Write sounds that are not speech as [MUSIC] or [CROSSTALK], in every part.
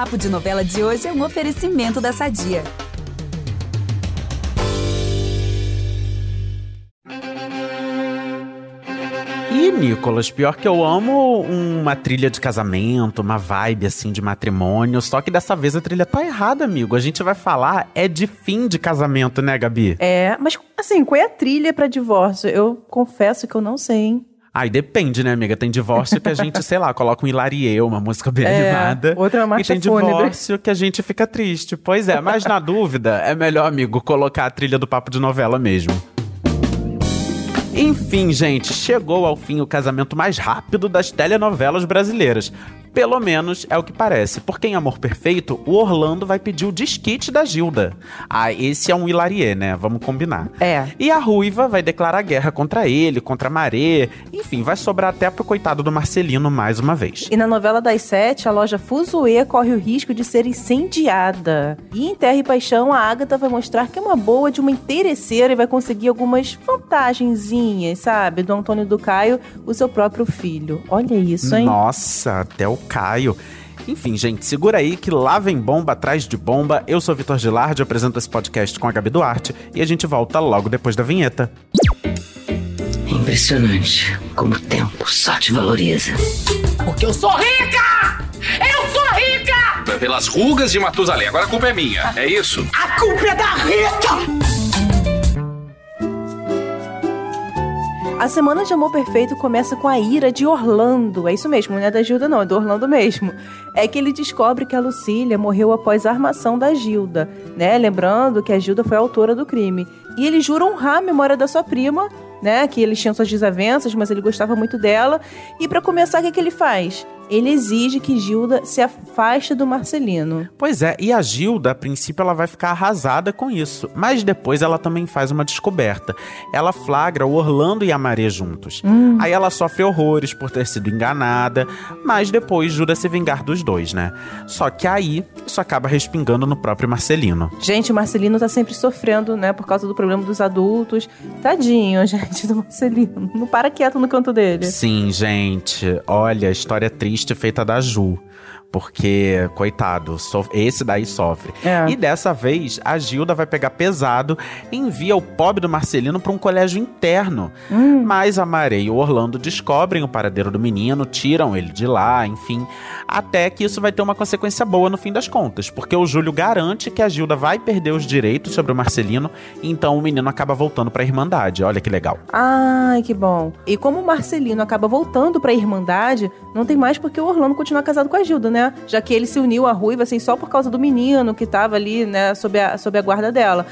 Papo de Novela de hoje é um oferecimento da Sadia. Ih, Nicolas, pior que eu amo uma trilha de casamento, uma vibe assim de matrimônio, só que dessa vez a trilha tá errada, amigo. A gente vai falar é de fim de casamento, né, Gabi? É, mas assim, qual é a trilha pra divórcio? Eu confesso que eu não sei, hein? Aí depende, né, amiga? Tem divórcio que a gente, sei lá, coloca um Hilarie, uma música bem é, animada. Outra marcha E tem fúnebre. divórcio que a gente fica triste. Pois é, mas na dúvida, é melhor, amigo, colocar a trilha do papo de novela mesmo. Enfim, gente, chegou ao fim o casamento mais rápido das telenovelas brasileiras. Pelo menos é o que parece, porque em Amor Perfeito, o Orlando vai pedir o desquite da Gilda. Ah, esse é um Hilarie, né? Vamos combinar. É. E a Ruiva vai declarar guerra contra ele, contra a Maré. Enfim, vai sobrar até pro coitado do Marcelino mais uma vez. E na novela das sete, a loja Fuzue corre o risco de ser incendiada. E em Terra e Paixão, a Agatha vai mostrar que é uma boa de uma interesseira e vai conseguir algumas vantagenzinhas, sabe? Do Antônio do Caio, o seu próprio filho. Olha isso, hein? Nossa, até o Caio. Enfim, gente, segura aí que lá vem bomba atrás de bomba. Eu sou Vitor Gilardi, apresento esse podcast com a Gabi Duarte e a gente volta logo depois da vinheta. É impressionante como o tempo só te valoriza. Porque eu sou rica! Eu sou rica! Pelas rugas de Matusalém. Agora a culpa é minha. É isso? A culpa é da Rita! A semana de amor perfeito começa com a ira de Orlando. É isso mesmo, não é da Gilda, não, é do Orlando mesmo. É que ele descobre que a Lucília morreu após a armação da Gilda, né? Lembrando que a Gilda foi a autora do crime. E ele jura honrar a memória da sua prima, né? Que eles tinham suas desavenças, mas ele gostava muito dela. E para começar, o que, que ele faz? Ele exige que Gilda se afaste do Marcelino. Pois é, e a Gilda, a princípio, ela vai ficar arrasada com isso. Mas depois ela também faz uma descoberta. Ela flagra o Orlando e a Maria juntos. Aí ela sofre horrores por ter sido enganada, mas depois jura se vingar dos dois, né? Só que aí isso acaba respingando no próprio Marcelino. Gente, o Marcelino tá sempre sofrendo, né? Por causa do problema dos adultos. Tadinho, [LAUGHS] gente, do Marcelino. Não para quieto no canto dele. Sim, gente. Olha, história triste feita da Ju. Porque, coitado, so- esse daí sofre. É. E dessa vez, a Gilda vai pegar pesado e envia o pobre do Marcelino para um colégio interno. Mas a Maré e o Orlando descobrem o paradeiro do menino, tiram ele de lá, enfim. Até que isso vai ter uma consequência boa no fim das contas. Porque o Júlio garante que a Gilda vai perder os direitos sobre o Marcelino. Então o menino acaba voltando para a Irmandade. Olha que legal. Ai, que bom. E como o Marcelino acaba voltando pra Irmandade, não tem mais porque o Orlando continua casado com a Gilda, né? Já que ele se uniu à Ruiva, assim, só por causa do menino que tava ali, né, sob a, sob a guarda dela.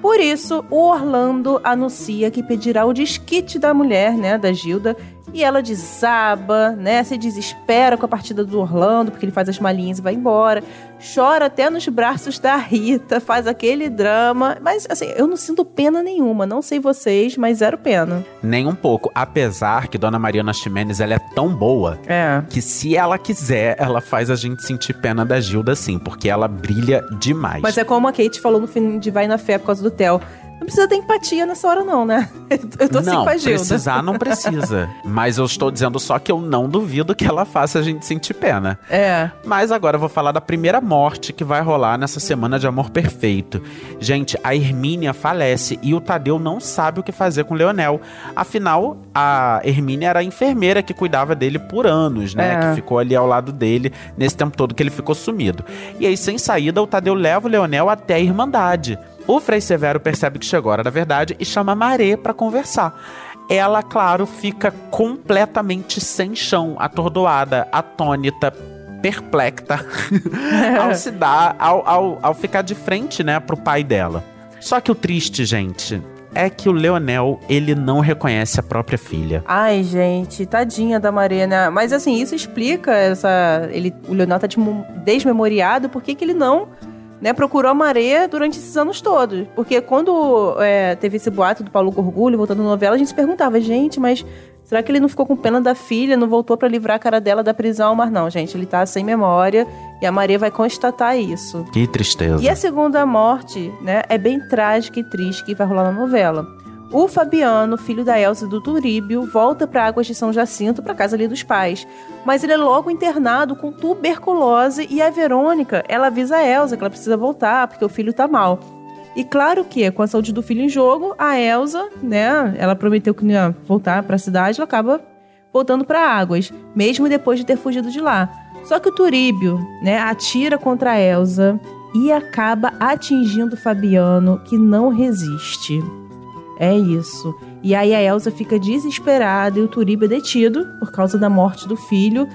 Por isso, o Orlando anuncia que pedirá o desquite da mulher, né, da Gilda, e ela desaba, né, se desespera com a partida do Orlando, porque ele faz as malinhas e vai embora. Chora até nos braços da Rita, faz aquele drama. Mas, assim, eu não sinto pena nenhuma. Não sei vocês, mas zero pena. Nem um pouco. Apesar que Dona Mariana Ximenes ela é tão boa É. que se ela quiser, ela faz a gente sentir pena da Gilda sim, porque ela brilha demais. Mas é como a Kate falou no fim de Vai na Fé por causa do Theo. Não precisa ter empatia nessa hora, não, né? [LAUGHS] Eu tô assim não, com a Gilda. precisar não precisa. Mas eu estou dizendo só que eu não duvido que ela faça a gente sentir pena. É. Mas agora eu vou falar da primeira morte que vai rolar nessa semana de amor perfeito. Gente, a Hermínia falece e o Tadeu não sabe o que fazer com o Leonel. Afinal, a Hermínia era a enfermeira que cuidava dele por anos, né? É. Que ficou ali ao lado dele nesse tempo todo que ele ficou sumido. E aí, sem saída, o Tadeu leva o Leonel até a Irmandade. O Frei Severo percebe que chegou a hora da verdade e chama Maré pra conversar. Ela, claro, fica completamente sem chão, atordoada, atônita, perplexa, [LAUGHS] ao se dar, ao, ao, ao ficar de frente, né, pro pai dela. Só que o triste, gente, é que o Leonel, ele não reconhece a própria filha. Ai, gente, tadinha da Marina. Mas assim, isso explica essa. Ele, o Leonel tá desmemoriado, por que que ele não né, procurou a Maré durante esses anos todos? Porque quando é, teve esse boato do Paulo Gorgulho voltando na novela, a gente se perguntava, gente, mas será que ele não ficou com pena da filha, não voltou pra livrar a cara dela da prisão? Mas não, gente, ele tá sem memória e a Maré vai constatar isso. Que tristeza. E a segunda morte, né, é bem trágica e triste que vai rolar na novela. O Fabiano, filho da Elsa do Turíbio, volta para Águas de São Jacinto, para casa ali dos pais. Mas ele é logo internado com tuberculose e a Verônica, ela avisa a Elsa que ela precisa voltar porque o filho tá mal. E claro que, com a saúde do filho em jogo, a Elsa, né, ela prometeu que não ia voltar para a cidade, ela acaba voltando para Águas, mesmo depois de ter fugido de lá. Só que o Turíbio, né, atira contra a Elsa e acaba atingindo o Fabiano, que não resiste. É isso. E aí a Elsa fica desesperada e o Turíbio é detido por causa da morte do filho.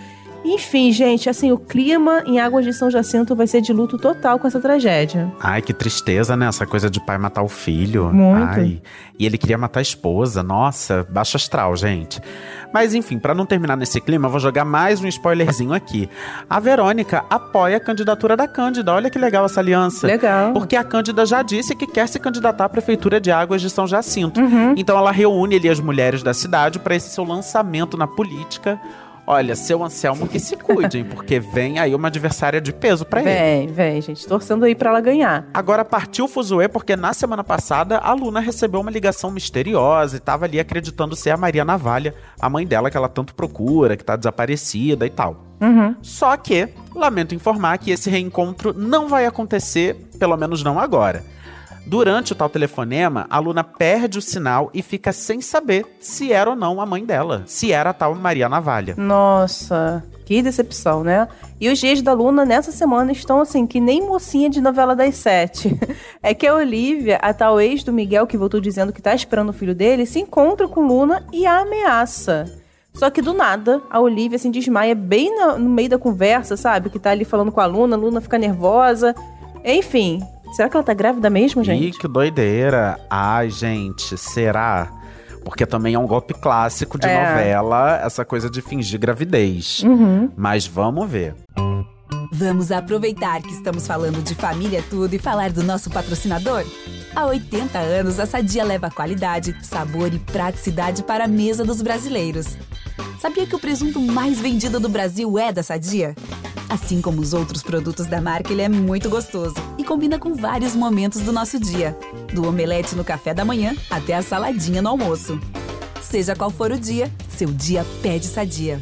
Enfim, gente, assim, o clima em Águas de São Jacinto vai ser de luto total com essa tragédia. Ai, que tristeza, né? Essa coisa de pai matar o filho. Muito. Ai. E ele queria matar a esposa. Nossa, baixo astral, gente. Mas enfim, para não terminar nesse clima, eu vou jogar mais um spoilerzinho aqui. A Verônica apoia a candidatura da Cândida. Olha que legal essa aliança. Legal. Porque a Cândida já disse que quer se candidatar à prefeitura de Águas de São Jacinto. Uhum. Então ela reúne ali as mulheres da cidade para esse seu lançamento na política. Olha, seu Anselmo que se cuide, hein? Porque vem aí uma adversária de peso pra ele. Vem, vem, gente. Torcendo aí pra ela ganhar. Agora partiu o Fuzue porque na semana passada a Luna recebeu uma ligação misteriosa e tava ali acreditando ser a Maria Navalha, a mãe dela que ela tanto procura, que tá desaparecida e tal. Uhum. Só que, lamento informar que esse reencontro não vai acontecer, pelo menos não agora. Durante o tal telefonema, a Luna perde o sinal e fica sem saber se era ou não a mãe dela, se era a tal Maria Navalha. Nossa, que decepção, né? E os dias da Luna nessa semana estão assim, que nem mocinha de novela das sete. [LAUGHS] É que a Olivia, a tal ex do Miguel que voltou dizendo que tá esperando o filho dele, se encontra com Luna e a ameaça. Só que do nada, a Olivia assim desmaia bem na- no meio da conversa, sabe? Que tá ali falando com a Luna, a Luna fica nervosa. Enfim, será que ela tá grávida mesmo, Ih, gente? que doideira. Ai, gente, será? Porque também é um golpe clássico de É. novela, essa coisa de fingir gravidez. Uhum. Mas vamos ver. Vamos aproveitar que estamos falando de família tudo e falar do nosso patrocinador? Há 80 anos, a Sadia leva qualidade, sabor e praticidade para a mesa dos brasileiros. Sabia que o presunto mais vendido do Brasil é da Sadia? Assim como os outros produtos da marca, ele é muito gostoso e combina com vários momentos do nosso dia, do omelete no café da manhã até a saladinha no almoço. Seja qual for o dia, seu dia pede Sadia.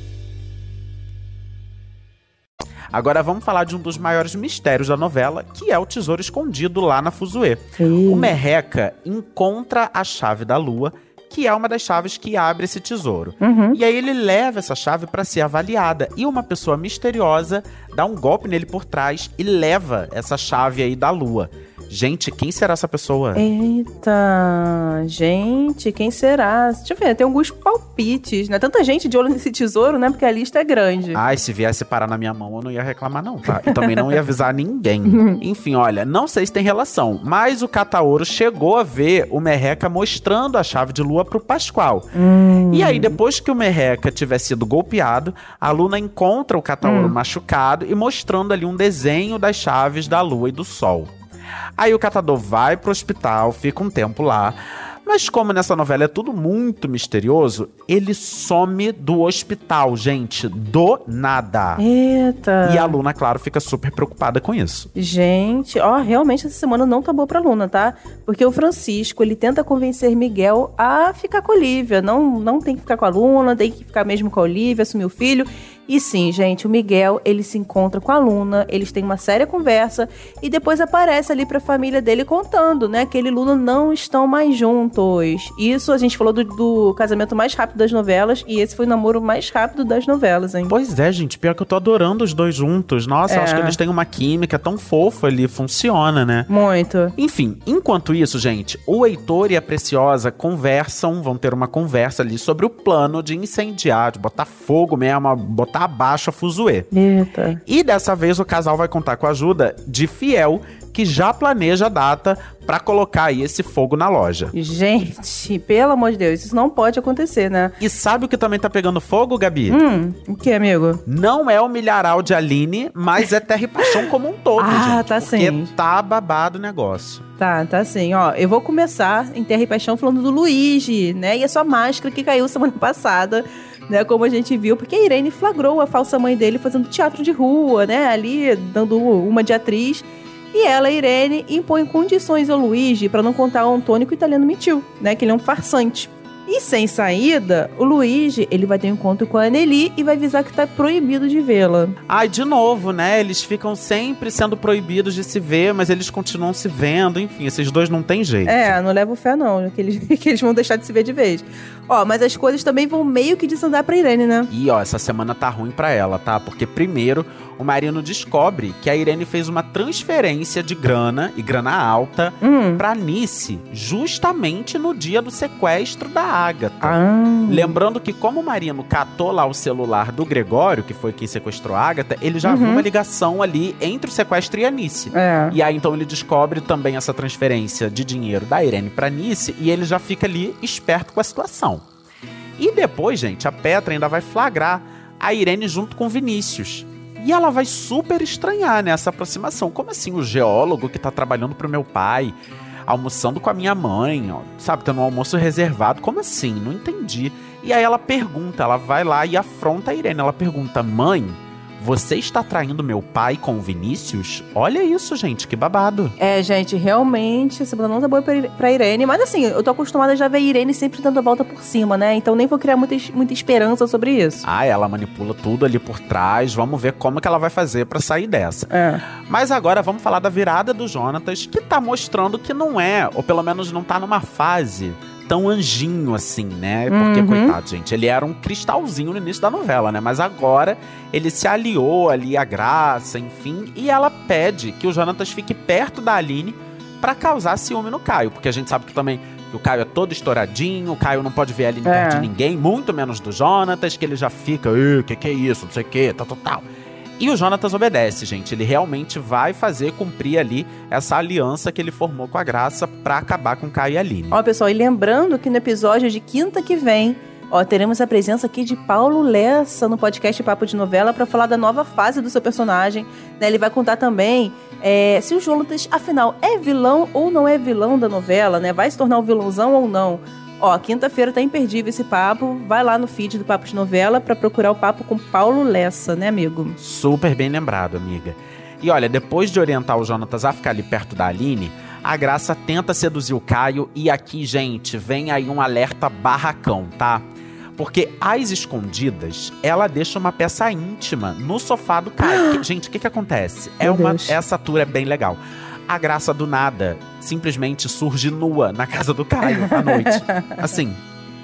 Agora vamos falar de um dos maiores mistérios da novela, que é o tesouro escondido lá na Fuzue. O Merreca encontra a chave da lua, que é uma das chaves que abre esse tesouro. Uhum. E aí ele leva essa chave para ser avaliada e uma pessoa misteriosa dá um golpe nele por trás e leva essa chave aí da lua. Gente, quem será essa pessoa? Eita, gente, quem será? Deixa eu ver, tem alguns palpites, né? Tanta gente de olho nesse tesouro, né? Porque a lista é grande. Ai, se viesse parar na minha mão, eu não ia reclamar, não, tá? E também não ia avisar ninguém. [LAUGHS] Enfim, olha, não sei se tem relação, mas o Cataoro chegou a ver o Merreca mostrando a chave de lua pro Pascoal. E aí, depois que o Merreca tiver sido golpeado, a Luna encontra o Cataoro machucado e mostrando ali um desenho das chaves da lua e do sol. Aí o catador vai pro hospital, fica um tempo lá. Mas como nessa novela é tudo muito misterioso, ele some do hospital, gente, do nada. Eita. E a Luna, claro, fica super preocupada com isso. Gente, ó, realmente essa semana não tá boa pra Luna, tá? Porque o Francisco, ele tenta convencer Miguel a ficar com a Olivia. Não, não tem que ficar com a Luna, tem que ficar mesmo com a Olivia, assumir o filho. E sim, gente, o Miguel, ele se encontra com a Luna, eles têm uma séria conversa e depois aparece ali pra família dele contando, né, que ele e Luna não estão mais juntos. Isso a gente falou do, do casamento mais rápido das novelas e esse foi o namoro mais rápido das novelas, hein? Pois é, gente, pior que eu tô adorando os dois juntos. Nossa, eu É. acho que eles têm uma química tão fofa ali, funciona, né? Muito. Enfim, enquanto isso, gente, o Heitor e a Preciosa conversam, vão ter uma conversa ali sobre o plano de incendiar, de botar fogo mesmo, botar abaixo a Fuzue. Eita. E dessa vez o casal vai contar com a ajuda de Fiel, que já planeja a data pra colocar aí esse fogo na loja. Gente, [LAUGHS] pelo amor de Deus, isso não pode acontecer, né? E sabe o que também tá pegando fogo, Gabi? Hum, o que, amigo? Não é o milharal de Aline, mas é Terra e Paixão como um todo, [LAUGHS] Ah, gente. tá porque sim. tá babado o negócio. Tá, tá assim, ó. Eu vou começar em Terra e Paixão falando do Luigi, né? E a sua máscara que caiu semana [LAUGHS] passada, né? Como a gente viu, porque a Irene flagrou a falsa mãe dele fazendo teatro de rua, né? Ali, dando uma de atriz. E ela, Irene, impõe condições ao Luigi para não contar ao Antônio que o italiano mentiu, né? Que ele é um farsante. E sem saída, o Luigi, ele vai ter um encontro com a Anneli e vai avisar que tá proibido de vê-la. Ai, de novo, né? Eles ficam sempre sendo proibidos de se ver, mas eles continuam se vendo. Enfim, esses dois não tem jeito. É, não levo fé não, que eles, [LAUGHS] que eles vão deixar de se ver de vez. Ó, mas as coisas também vão meio que desandar pra Irene, né? E ó, essa semana tá ruim pra ela, tá? Porque primeiro o Marino descobre que a Irene fez uma transferência de grana e grana alta Hum. pra Nice, justamente no dia do sequestro da Agatha. Ah. Lembrando que como o Marino catou lá o celular do Gregório, que foi quem sequestrou a Agatha, ele já viu Uhum. uma ligação ali entre o sequestro e a Nice. É. E aí então ele descobre também essa transferência de dinheiro da Irene pra Nice e ele já fica ali esperto com a situação. E depois, gente, a Petra ainda vai flagrar a Irene junto com o Vinícius. E ela vai super estranhar nessa aproximação. Como assim o geólogo que tá trabalhando pro meu pai, almoçando com a minha mãe, ó, sabe, tendo um almoço reservado? Como assim? Não entendi. E aí ela pergunta, ela vai lá e afronta a Irene. Ela pergunta: "Mãe, você está traindo meu pai com o Vinícius? Olha isso, gente, que babado. É, gente, realmente, essa não tá boa pra, Irene. Mas assim, eu tô acostumada a já ver a Irene sempre dando a volta por cima, né? Então nem vou criar muita, muita esperança sobre isso. Ah, ela manipula tudo ali por trás. Vamos ver como que ela vai fazer pra sair dessa. É. Mas agora vamos falar da virada do Jonatas, que tá mostrando que não é, ou pelo menos não tá numa fase tão anjinho assim, né? Porque, Uhum. coitado, gente, ele era um cristalzinho no início da novela, né? Mas agora ele se aliou ali à graça, enfim, e ela pede que o Jonatas fique perto da Aline pra causar ciúme no Caio, porque a gente sabe que também que o Caio é todo estouradinho, o Caio não pode ver a Aline É. perto de ninguém, muito menos do Jonatas, que ele já fica, o que que é isso, não sei o que, tal, tal, tal. E o Jonatas obedece, gente. Ele realmente vai fazer cumprir ali essa aliança que ele formou com a Graça pra acabar com Caio e Aline. Ó, pessoal, e lembrando que no episódio de quinta que vem, ó, teremos a presença aqui de Paulo Lessa no podcast Papo de Novela pra falar da nova fase do seu personagem. né? Ele vai contar também é, se o Jonatas, afinal, é vilão ou não é vilão da novela, né? Vai se tornar um vilãozão ou não. Ó, quinta-feira tá imperdível esse papo. Vai lá no feed do Papo de Novela pra procurar o papo com Paulo Lessa, né, amigo? Super bem lembrado, amiga. E olha, depois de orientar o Jonatas a ficar ali perto da Aline, a Graça tenta seduzir o Caio e aqui, gente, vem aí um alerta barracão, tá? Porque às escondidas, ela deixa uma peça íntima no sofá do Caio. [GASPS] Gente, o que que acontece? É uma Deus. essa tour é bem legal. A Graça do nada simplesmente surge nua na casa do Caio à noite. [LAUGHS] Assim,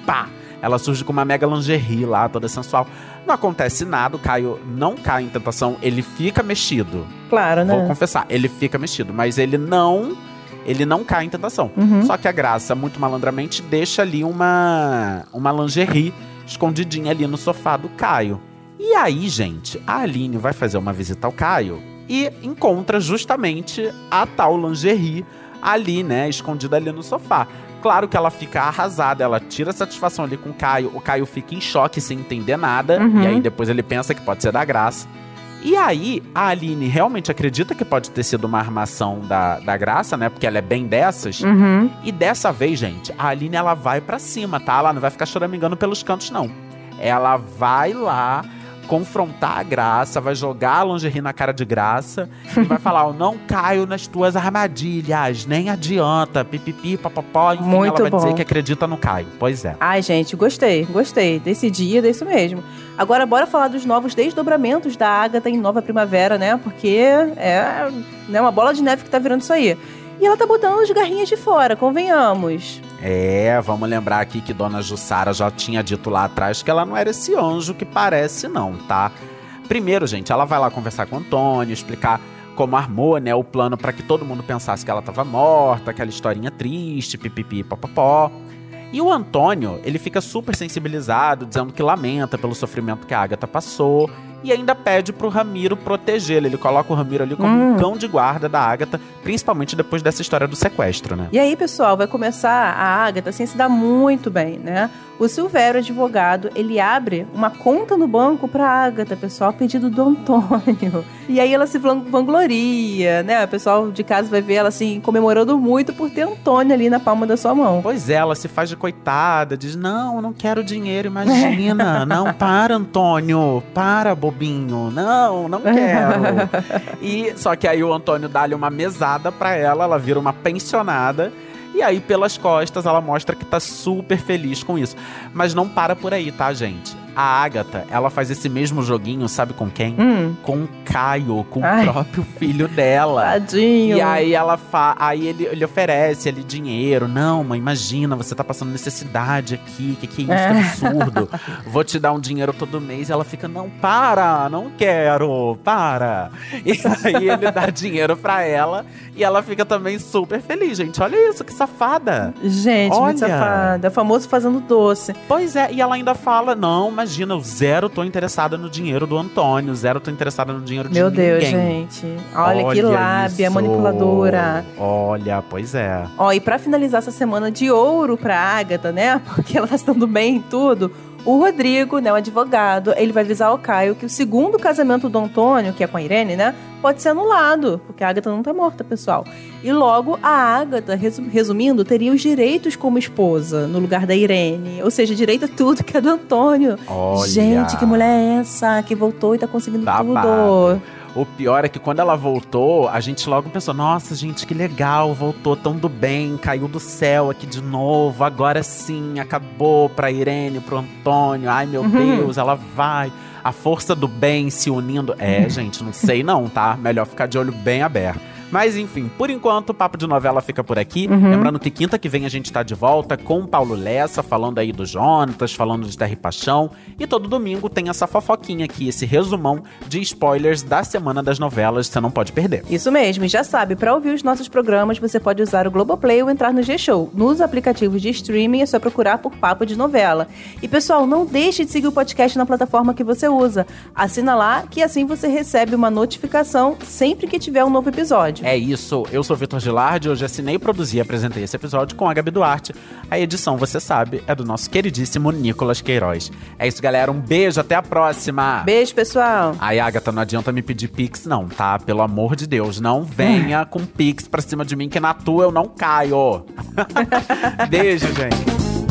pá. Ela surge com uma mega lingerie lá, toda sensual. Não acontece nada, o Caio não cai em tentação, ele fica mexido. Claro, né? Vou confessar, ele fica mexido, mas ele não. Ele não cai em tentação. Uhum. Só que a Graça, muito malandramente, deixa ali uma. uma lingerie escondidinha ali no sofá do Caio. E aí, gente, a Aline vai fazer uma visita ao Caio e encontra justamente a tal lingerie ali, né, escondida ali no sofá. Claro que ela fica arrasada, ela tira satisfação ali com o Caio, o Caio fica em choque sem entender nada, Uhum. e aí depois ele pensa que pode ser da Graça. E aí, a Aline realmente acredita que pode ter sido uma armação da, da Graça, né, porque ela é bem dessas. Uhum. E dessa vez, gente, a Aline ela vai pra cima, tá? Ela não vai ficar choramingando pelos cantos, não. Ela vai lá confrontar a Graça, vai jogar a lingerie na cara de Graça e vai falar: Eu não caio nas tuas armadilhas, nem adianta, pipipi, papapó. Enfim, Muito ela vai bom. dizer que acredita no Caio. Pois é. Ai, gente, gostei, gostei. Desse dia, desse mesmo. Agora, bora falar dos novos desdobramentos da Agatha em Nova Primavera, né? Porque é né, uma bola de neve que tá virando isso aí. E ela tá botando as garrinhas de fora, convenhamos. É, vamos lembrar aqui que Dona Jussara já tinha dito lá atrás que ela não era esse anjo que parece, não, tá? Primeiro, gente, ela vai lá conversar com o Antônio, explicar como armou, né, o plano para que todo mundo pensasse que ela tava morta, aquela historinha triste, pipipi, papapó. E o Antônio, ele fica super sensibilizado, dizendo que lamenta pelo sofrimento que a Agatha passou e ainda pede pro Ramiro protegê-lo. Ele coloca o Ramiro ali como Hum. um cão de guarda da Agatha, principalmente depois dessa história do sequestro, né? E aí, pessoal, vai começar a Agatha assim, se dá muito bem, né? O Silvério, advogado, ele abre uma conta no banco pra Agatha, pessoal, a pedido do Antônio. E aí ela se van- vangloria, né? O pessoal de casa vai ver ela assim, comemorando muito por ter Antônio ali na palma da sua mão. Pois é, ela se faz de coitada, diz: Não, não quero dinheiro, imagina. [LAUGHS] não, para, Antônio. Para, bobinho. Não, não quero. [LAUGHS] e só que aí o Antônio dá-lhe uma mesada pra ela, ela vira uma pensionada. E aí, pelas costas, ela mostra que tá super feliz com isso. Mas não para por aí, tá, gente? A Agatha, ela faz esse mesmo joguinho, sabe com quem? Hum. Com o Caio, com Ai. o próprio filho dela. Tadinho. E aí ela fa... aí ele, ele oferece ali dinheiro. Não, mãe, imagina, você tá passando necessidade aqui. Que que é isso? Que absurdo. [LAUGHS] Vou te dar um dinheiro todo mês. E ela fica, não, para, não quero, para. E [LAUGHS] aí ele dá dinheiro pra ela. E ela fica também super feliz, gente. Olha isso, que safada. Gente, Olha. muito safada. Famoso fazendo doce. Pois é, e ela ainda fala: não, imagina, eu zero tô interessada no dinheiro do Antônio, zero tô interessada no dinheiro de Meu Deus, ninguém. gente. Olha, que lábia isso. manipuladora. Olha, pois é. Ó, e pra finalizar essa semana de ouro pra Agatha, né? [LAUGHS] Porque ela tá se dando bem em tudo. O Rodrigo, né, o advogado, ele vai avisar ao Caio que o segundo casamento do Antônio, que é com a Irene, né, pode ser anulado, porque a Agatha não tá morta, pessoal. E logo a Agatha, resu- resumindo, teria os direitos como esposa no lugar da Irene. Ou seja, direito a tudo que é do Antônio. Olha. Gente, que mulher é essa que voltou e tá conseguindo tudo? O pior é que quando ela voltou, a gente logo pensou: nossa, gente, que legal, voltou tão do bem, caiu do céu aqui de novo, agora sim, acabou pra Irene, pro Antônio, ai meu Uhum. Deus, ela vai. A força do bem se unindo. É, [LAUGHS] gente, não sei não, tá? Melhor ficar de olho bem aberto. Mas enfim, por enquanto o Papo de Novela fica por aqui. Uhum. Lembrando que quinta que vem a gente tá de volta com o Paulo Lessa, falando aí do Jonatas, falando de Terra e Paixão. E todo domingo tem essa fofoquinha aqui, esse resumão de spoilers da semana das novelas, você não pode perder. Isso mesmo, e já sabe, para ouvir os nossos programas você pode usar o Globoplay ou entrar no G-Show. Nos aplicativos de streaming é só procurar por Papo de Novela. E pessoal, não deixe de seguir o podcast na plataforma que você usa. Assina lá que assim você recebe uma notificação sempre que tiver um novo episódio. É isso, eu sou Vitor Gilardi, hoje assinei, produzi e apresentei esse episódio com a Gabi Duarte. A edição, você sabe, é do nosso queridíssimo Nicolas Queiroz. É isso, galera, um beijo, até a próxima! Beijo, pessoal! Ai, Agatha, não adianta me pedir pix, não, tá? Pelo amor de Deus, não venha com pix pra cima de mim, que na tua eu não caio. [LAUGHS] Beijo, gente.